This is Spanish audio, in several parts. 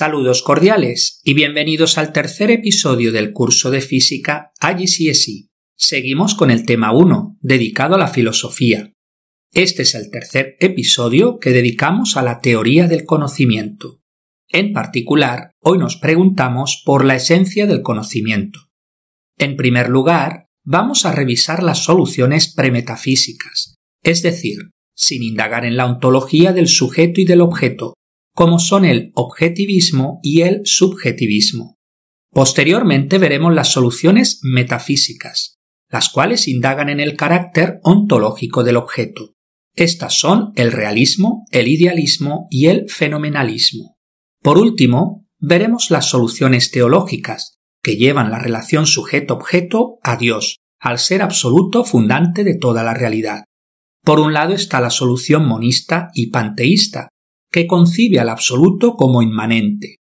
Saludos cordiales y bienvenidos al tercer episodio del curso de física IGCSE. Seguimos con el tema 1, dedicado a la filosofía. Este es el tercer episodio que dedicamos a la teoría del conocimiento. En particular, hoy nos preguntamos por la esencia del conocimiento. En primer lugar, vamos a revisar las soluciones premetafísicas, es decir, sin indagar en la ontología del sujeto y del objeto, como son el objetivismo y el subjetivismo. Posteriormente veremos las soluciones metafísicas, las cuales indagan en el carácter ontológico del objeto. Estas son el realismo, el idealismo y el fenomenalismo. Por último, veremos las soluciones teológicas, que llevan la relación sujeto-objeto a Dios, al ser absoluto fundante de toda la realidad. Por un lado está la solución monista y panteísta, que concibe al absoluto como inmanente.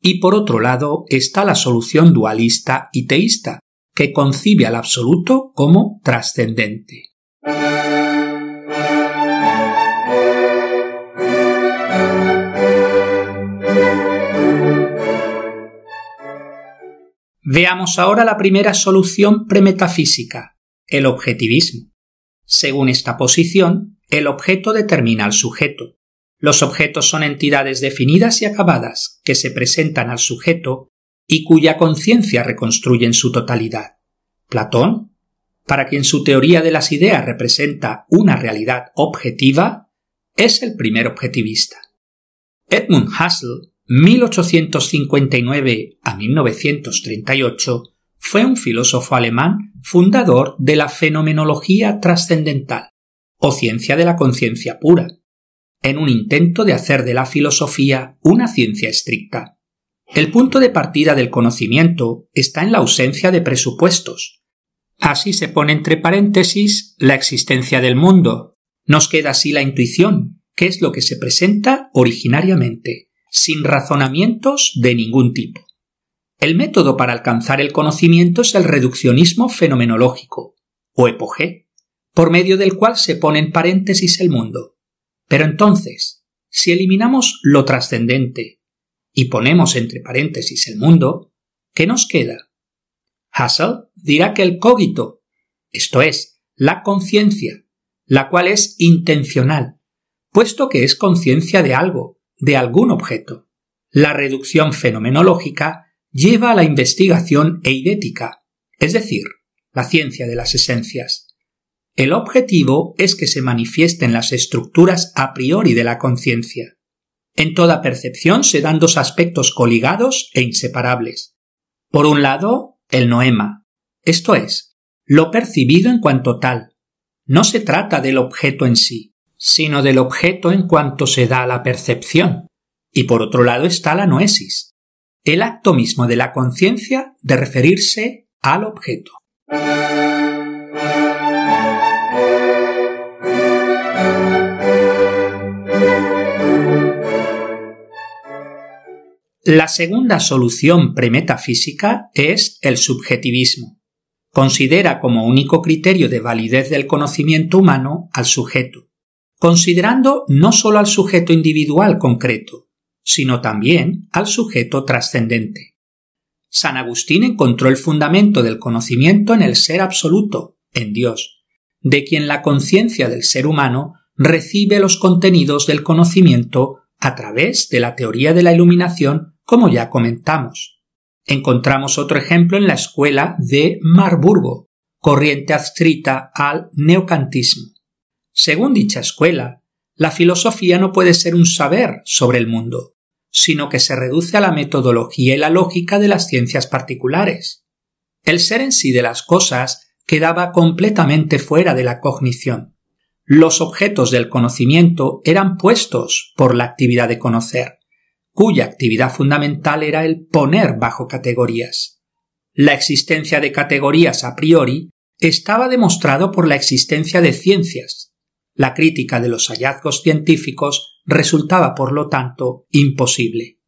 Y por otro lado está la solución dualista y teísta, que concibe al absoluto como trascendente. Veamos ahora la primera solución premetafísica, el objetivismo. Según esta posición, el objeto determina al sujeto. Los objetos son entidades definidas y acabadas que se presentan al sujeto y cuya conciencia reconstruye en su totalidad. Platón, para quien su teoría de las ideas representa una realidad objetiva, es el primer objetivista. Edmund Husserl, 1859 a 1938, fue un filósofo alemán fundador de la fenomenología trascendental, o ciencia de la conciencia pura, en un intento de hacer de la filosofía una ciencia estricta. El punto de partida del conocimiento está en la ausencia de presupuestos. Así se pone entre paréntesis la existencia del mundo. Nos queda así la intuición, que es lo que se presenta originariamente, sin razonamientos de ningún tipo. El método para alcanzar el conocimiento es el reduccionismo fenomenológico, o epogé, por medio del cual se pone en paréntesis el mundo. Pero entonces, si eliminamos lo trascendente y ponemos entre paréntesis el mundo, ¿qué nos queda? Husserl dirá que el cogito, esto es, la conciencia, la cual es intencional, puesto que es conciencia de algo, de algún objeto. La reducción fenomenológica lleva a la investigación eidética, es decir, la ciencia de las esencias. El objetivo es que se manifiesten las estructuras a priori de la conciencia. En toda percepción se dan dos aspectos coligados e inseparables. Por un lado, el noema, esto es, lo percibido en cuanto tal. No se trata del objeto en sí, sino del objeto en cuanto se da la percepción. Y por otro lado está la noesis, el acto mismo de la conciencia de referirse al objeto. La segunda solución premetafísica es el subjetivismo. Considera como único criterio de validez del conocimiento humano al sujeto, considerando no sólo al sujeto individual concreto, sino también al sujeto trascendente. San Agustín encontró el fundamento del conocimiento en el ser absoluto, en Dios, de quien la conciencia del ser humano recibe los contenidos del conocimiento a través de la teoría de la iluminación, como ya comentamos. Encontramos otro ejemplo en la escuela de Marburgo, corriente adscrita al neocantismo. Según dicha escuela, la filosofía no puede ser un saber sobre el mundo, sino que se reduce a la metodología y la lógica de las ciencias particulares. El ser en sí de las cosas quedaba completamente fuera de la cognición. Los objetos del conocimiento eran puestos por la actividad de conocer, cuya actividad fundamental era el poner bajo categorías. La existencia de categorías a priori estaba demostrado por la existencia de ciencias. La crítica de los hallazgos científicos resultaba, por lo tanto, imposible.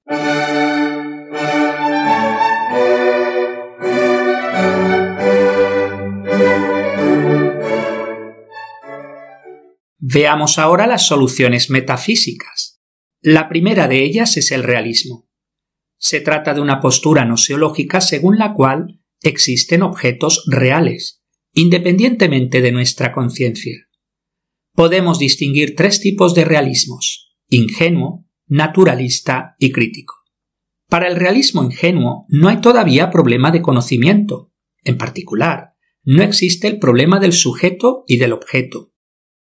Veamos ahora las soluciones metafísicas. La primera de ellas es el realismo. Se trata de una postura noseológica según la cual existen objetos reales, independientemente de nuestra conciencia. Podemos distinguir tres tipos de realismos ingenuo, naturalista y crítico. Para el realismo ingenuo no hay todavía problema de conocimiento. En particular, no existe el problema del sujeto y del objeto.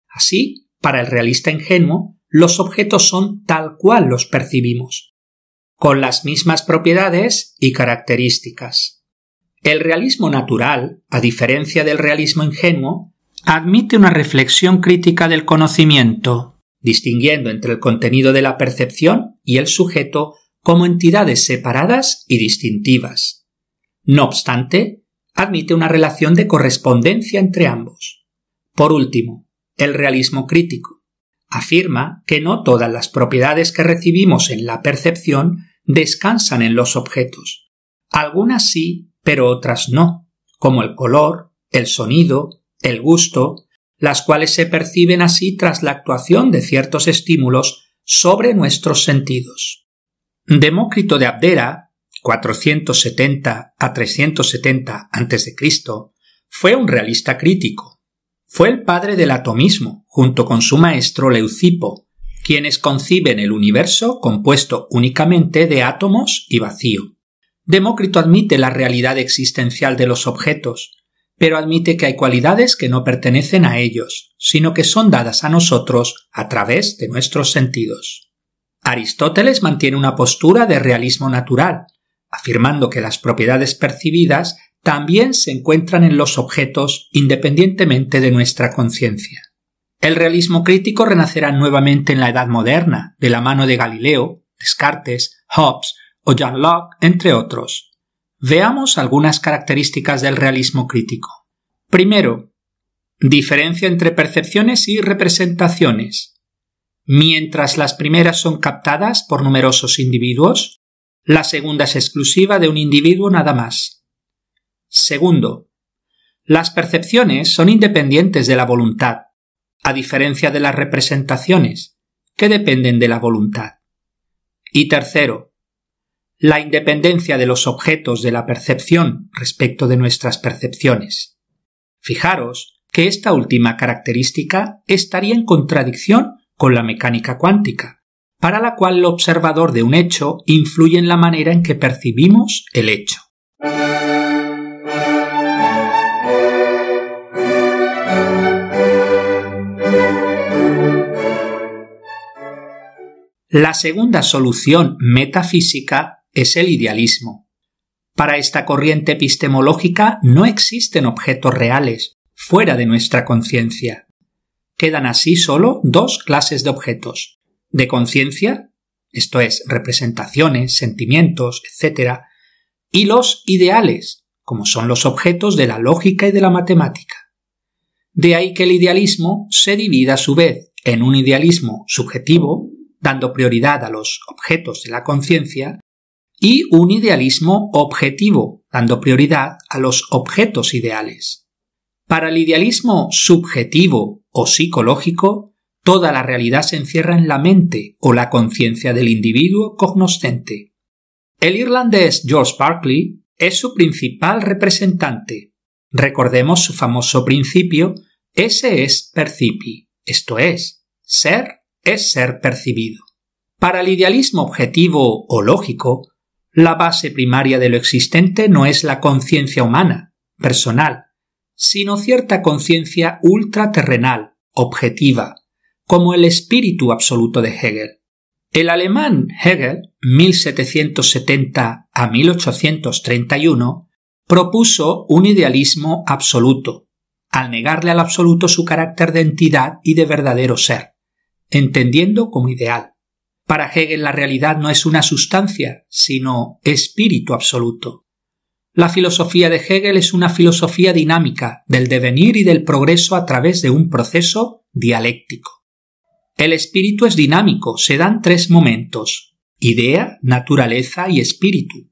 Así, para el realista ingenuo, los objetos son tal cual los percibimos, con las mismas propiedades y características. El realismo natural, a diferencia del realismo ingenuo, admite una reflexión crítica del conocimiento, distinguiendo entre el contenido de la percepción y el sujeto como entidades separadas y distintivas. No obstante, admite una relación de correspondencia entre ambos. Por último, el realismo crítico afirma que no todas las propiedades que recibimos en la percepción descansan en los objetos. Algunas sí, pero otras no, como el color, el sonido, el gusto, las cuales se perciben así tras la actuación de ciertos estímulos sobre nuestros sentidos. Demócrito de Abdera, 470 a 370 a.C., fue un realista crítico. Fue el padre del atomismo, junto con su maestro Leucipo, quienes conciben el universo compuesto únicamente de átomos y vacío. Demócrito admite la realidad existencial de los objetos, pero admite que hay cualidades que no pertenecen a ellos, sino que son dadas a nosotros a través de nuestros sentidos. Aristóteles mantiene una postura de realismo natural, afirmando que las propiedades percibidas también se encuentran en los objetos independientemente de nuestra conciencia. El realismo crítico renacerá nuevamente en la Edad Moderna, de la mano de Galileo, Descartes, Hobbes o John Locke, entre otros. Veamos algunas características del realismo crítico. Primero, diferencia entre percepciones y representaciones. Mientras las primeras son captadas por numerosos individuos, la segunda es exclusiva de un individuo nada más. Segundo, las percepciones son independientes de la voluntad, a diferencia de las representaciones, que dependen de la voluntad. Y tercero, la independencia de los objetos de la percepción respecto de nuestras percepciones. Fijaros que esta última característica estaría en contradicción con la mecánica cuántica, para la cual el observador de un hecho influye en la manera en que percibimos el hecho. La segunda solución metafísica es el idealismo. Para esta corriente epistemológica no existen objetos reales fuera de nuestra conciencia. Quedan así solo dos clases de objetos, de conciencia, esto es, representaciones, sentimientos, etc., y los ideales, como son los objetos de la lógica y de la matemática. De ahí que el idealismo se divida a su vez en un idealismo subjetivo, dando prioridad a los objetos de la conciencia, y un idealismo objetivo, dando prioridad a los objetos ideales. Para el idealismo subjetivo o psicológico, toda la realidad se encierra en la mente o la conciencia del individuo cognoscente. El irlandés George Berkeley es su principal representante. Recordemos su famoso principio ese es percipi, esto es, ser es ser percibido. Para el idealismo objetivo o lógico, la base primaria de lo existente no es la conciencia humana, personal, sino cierta conciencia ultraterrenal, objetiva, como el espíritu absoluto de Hegel. El alemán Hegel, 1770 a 1831, propuso un idealismo absoluto, al negarle al absoluto su carácter de entidad y de verdadero ser, entendiendo como ideal. Para Hegel la realidad no es una sustancia, sino espíritu absoluto. La filosofía de Hegel es una filosofía dinámica del devenir y del progreso a través de un proceso dialéctico. El espíritu es dinámico, se dan tres momentos idea, naturaleza y espíritu.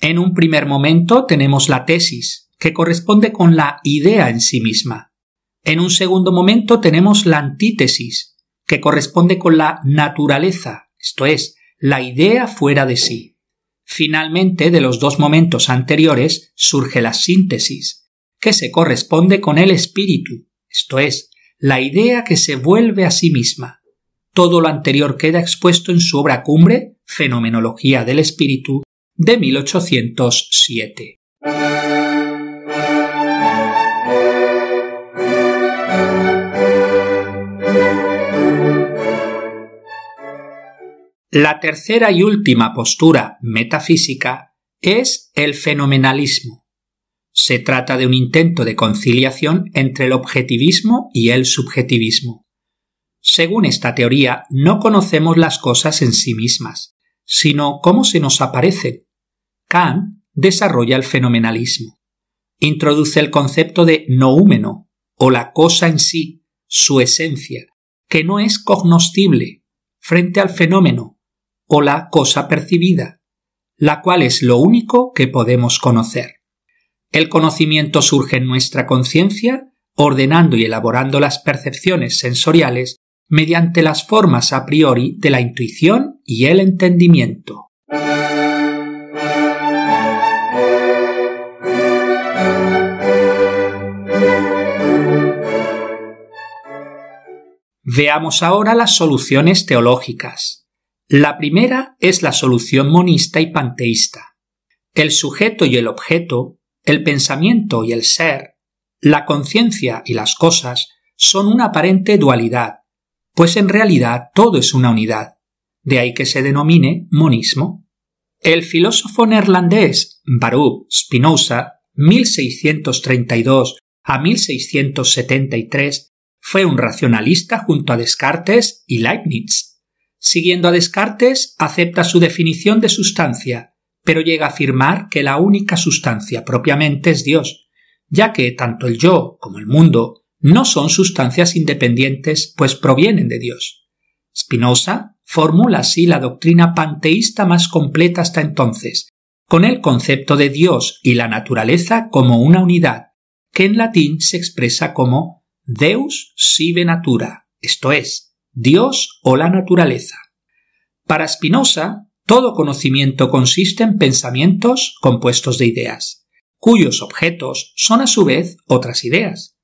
En un primer momento tenemos la tesis, que corresponde con la idea en sí misma. En un segundo momento tenemos la antítesis, que corresponde con la naturaleza, esto es, la idea fuera de sí. Finalmente, de los dos momentos anteriores surge la síntesis, que se corresponde con el espíritu, esto es, la idea que se vuelve a sí misma. Todo lo anterior queda expuesto en su obra cumbre, Fenomenología del Espíritu, de 1807. La tercera y última postura metafísica es el fenomenalismo. Se trata de un intento de conciliación entre el objetivismo y el subjetivismo. Según esta teoría, no conocemos las cosas en sí mismas, sino cómo se nos aparecen. Kant desarrolla el fenomenalismo. Introduce el concepto de noúmeno, o la cosa en sí, su esencia, que no es cognoscible, frente al fenómeno, o la cosa percibida, la cual es lo único que podemos conocer. El conocimiento surge en nuestra conciencia, ordenando y elaborando las percepciones sensoriales mediante las formas a priori de la intuición y el entendimiento. Veamos ahora las soluciones teológicas. La primera es la solución monista y panteísta. El sujeto y el objeto, el pensamiento y el ser, la conciencia y las cosas son una aparente dualidad, pues en realidad todo es una unidad, de ahí que se denomine monismo. El filósofo neerlandés Baruch Spinoza, 1632 a 1673, fue un racionalista junto a Descartes y Leibniz Siguiendo a Descartes, acepta su definición de sustancia, pero llega a afirmar que la única sustancia propiamente es Dios, ya que tanto el yo como el mundo no son sustancias independientes, pues provienen de Dios. Spinoza formula así la doctrina panteísta más completa hasta entonces, con el concepto de Dios y la naturaleza como una unidad, que en latín se expresa como Deus sive natura, esto es, Dios o la naturaleza. Para Spinoza, todo conocimiento consiste en pensamientos compuestos de ideas, cuyos objetos son a su vez otras ideas.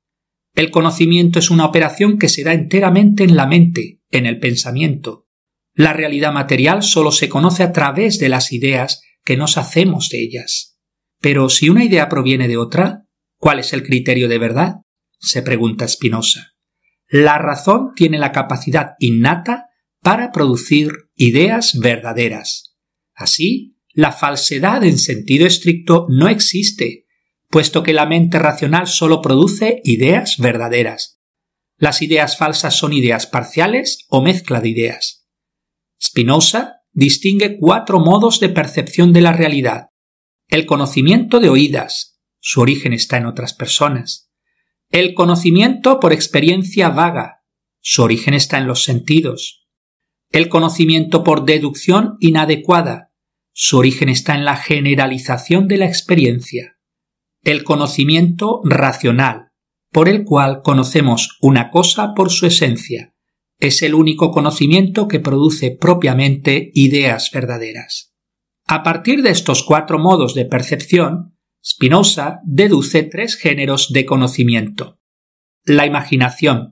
El conocimiento es una operación que se da enteramente en la mente, en el pensamiento. La realidad material solo se conoce a través de las ideas que nos hacemos de ellas. Pero si una idea proviene de otra, ¿cuál es el criterio de verdad? se pregunta Spinoza. La razón tiene la capacidad innata para producir ideas verdaderas. Así, la falsedad en sentido estricto no existe, puesto que la mente racional solo produce ideas verdaderas. Las ideas falsas son ideas parciales o mezcla de ideas. Spinoza distingue cuatro modos de percepción de la realidad. El conocimiento de oídas, su origen está en otras personas. El conocimiento por experiencia vaga. Su origen está en los sentidos. El conocimiento por deducción inadecuada. Su origen está en la generalización de la experiencia. El conocimiento racional, por el cual conocemos una cosa por su esencia. Es el único conocimiento que produce propiamente ideas verdaderas. A partir de estos cuatro modos de percepción, Spinoza deduce tres géneros de conocimiento. La imaginación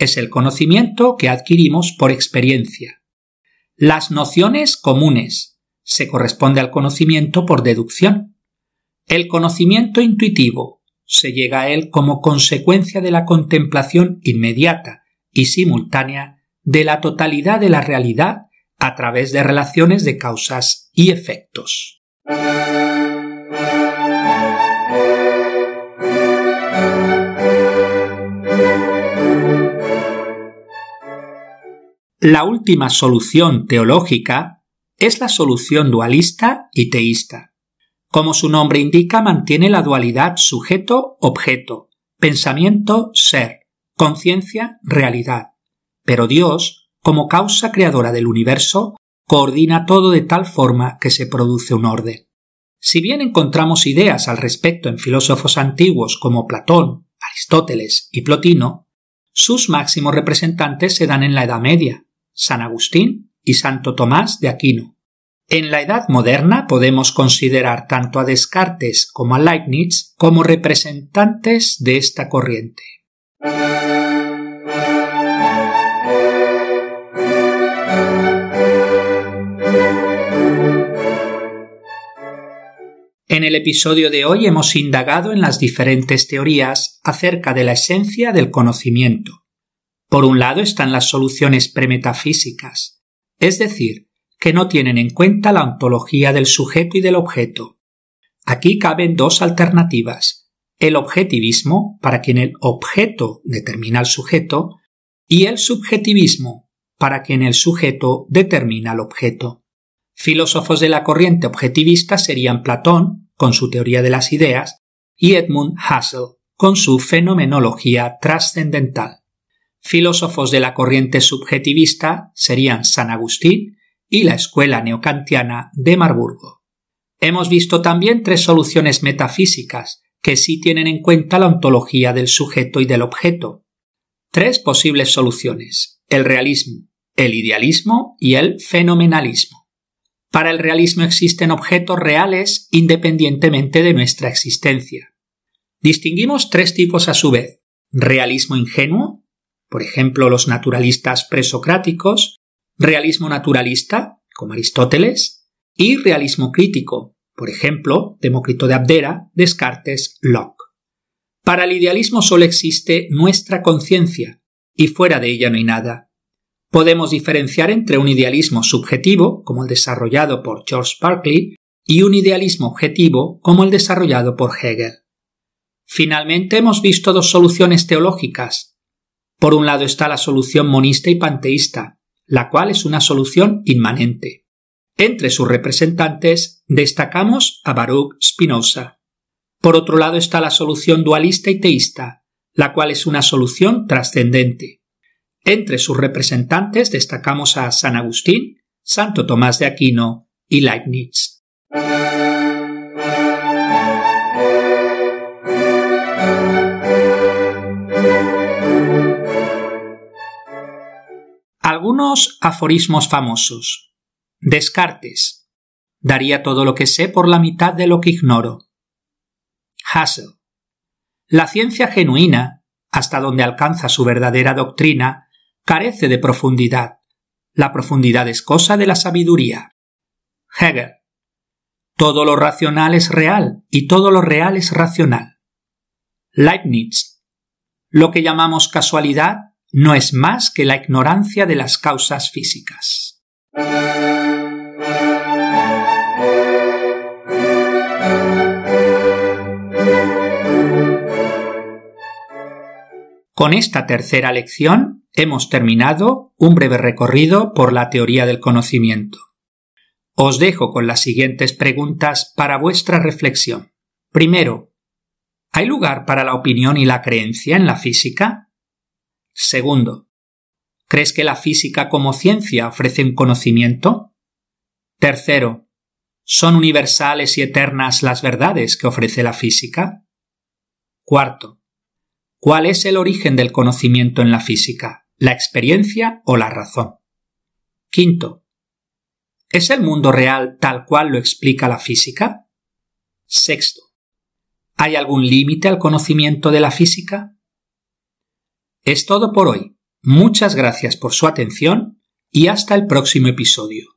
es el conocimiento que adquirimos por experiencia. Las nociones comunes se corresponde al conocimiento por deducción. El conocimiento intuitivo se llega a él como consecuencia de la contemplación inmediata y simultánea de la totalidad de la realidad a través de relaciones de causas y efectos. La última solución teológica es la solución dualista y teísta. Como su nombre indica, mantiene la dualidad sujeto-objeto, pensamiento-ser, conciencia-realidad. Pero Dios, como causa creadora del universo, coordina todo de tal forma que se produce un orden. Si bien encontramos ideas al respecto en filósofos antiguos como Platón, Aristóteles y Plotino, sus máximos representantes se dan en la Edad Media, San Agustín y Santo Tomás de Aquino. En la Edad Moderna podemos considerar tanto a Descartes como a Leibniz como representantes de esta corriente. En el episodio de hoy hemos indagado en las diferentes teorías acerca de la esencia del conocimiento. Por un lado están las soluciones premetafísicas, es decir, que no tienen en cuenta la ontología del sujeto y del objeto. Aquí caben dos alternativas, el objetivismo, para quien el objeto determina al sujeto, y el subjetivismo, para quien el sujeto determina al objeto. Filósofos de la corriente objetivista serían Platón, con su teoría de las ideas, y Edmund Husserl, con su fenomenología trascendental. Filósofos de la corriente subjetivista serían San Agustín y la escuela neocantiana de Marburgo. Hemos visto también tres soluciones metafísicas que sí tienen en cuenta la ontología del sujeto y del objeto. Tres posibles soluciones, el realismo, el idealismo y el fenomenalismo. Para el realismo existen objetos reales independientemente de nuestra existencia. Distinguimos tres tipos a su vez, realismo ingenuo, por ejemplo los naturalistas presocráticos, realismo naturalista, como Aristóteles, y realismo crítico, por ejemplo, Demócrito de Abdera, Descartes, Locke. Para el idealismo solo existe nuestra conciencia, y fuera de ella no hay nada. Podemos diferenciar entre un idealismo subjetivo, como el desarrollado por George Berkeley, y un idealismo objetivo, como el desarrollado por Hegel. Finalmente hemos visto dos soluciones teológicas. Por un lado está la solución monista y panteísta, la cual es una solución inmanente. Entre sus representantes destacamos a Baruch Spinoza. Por otro lado está la solución dualista y teísta, la cual es una solución trascendente. Entre sus representantes destacamos a San Agustín, Santo Tomás de Aquino y Leibniz. Algunos aforismos famosos. Descartes. Daría todo lo que sé por la mitad de lo que ignoro. Hassel. La ciencia genuina, hasta donde alcanza su verdadera doctrina, carece de profundidad. La profundidad es cosa de la sabiduría. Hegel. Todo lo racional es real y todo lo real es racional. Leibniz. Lo que llamamos casualidad no es más que la ignorancia de las causas físicas. Con esta tercera lección hemos terminado un breve recorrido por la teoría del conocimiento. Os dejo con las siguientes preguntas para vuestra reflexión. Primero, ¿hay lugar para la opinión y la creencia en la física? Segundo, ¿crees que la física como ciencia ofrece un conocimiento? Tercero, ¿son universales y eternas las verdades que ofrece la física? Cuarto, ¿cuál es el origen del conocimiento en la física? ¿La experiencia o la razón? Quinto, ¿es el mundo real tal cual lo explica la física? Sexto, ¿hay algún límite al conocimiento de la física? Es todo por hoy. Muchas gracias por su atención y hasta el próximo episodio.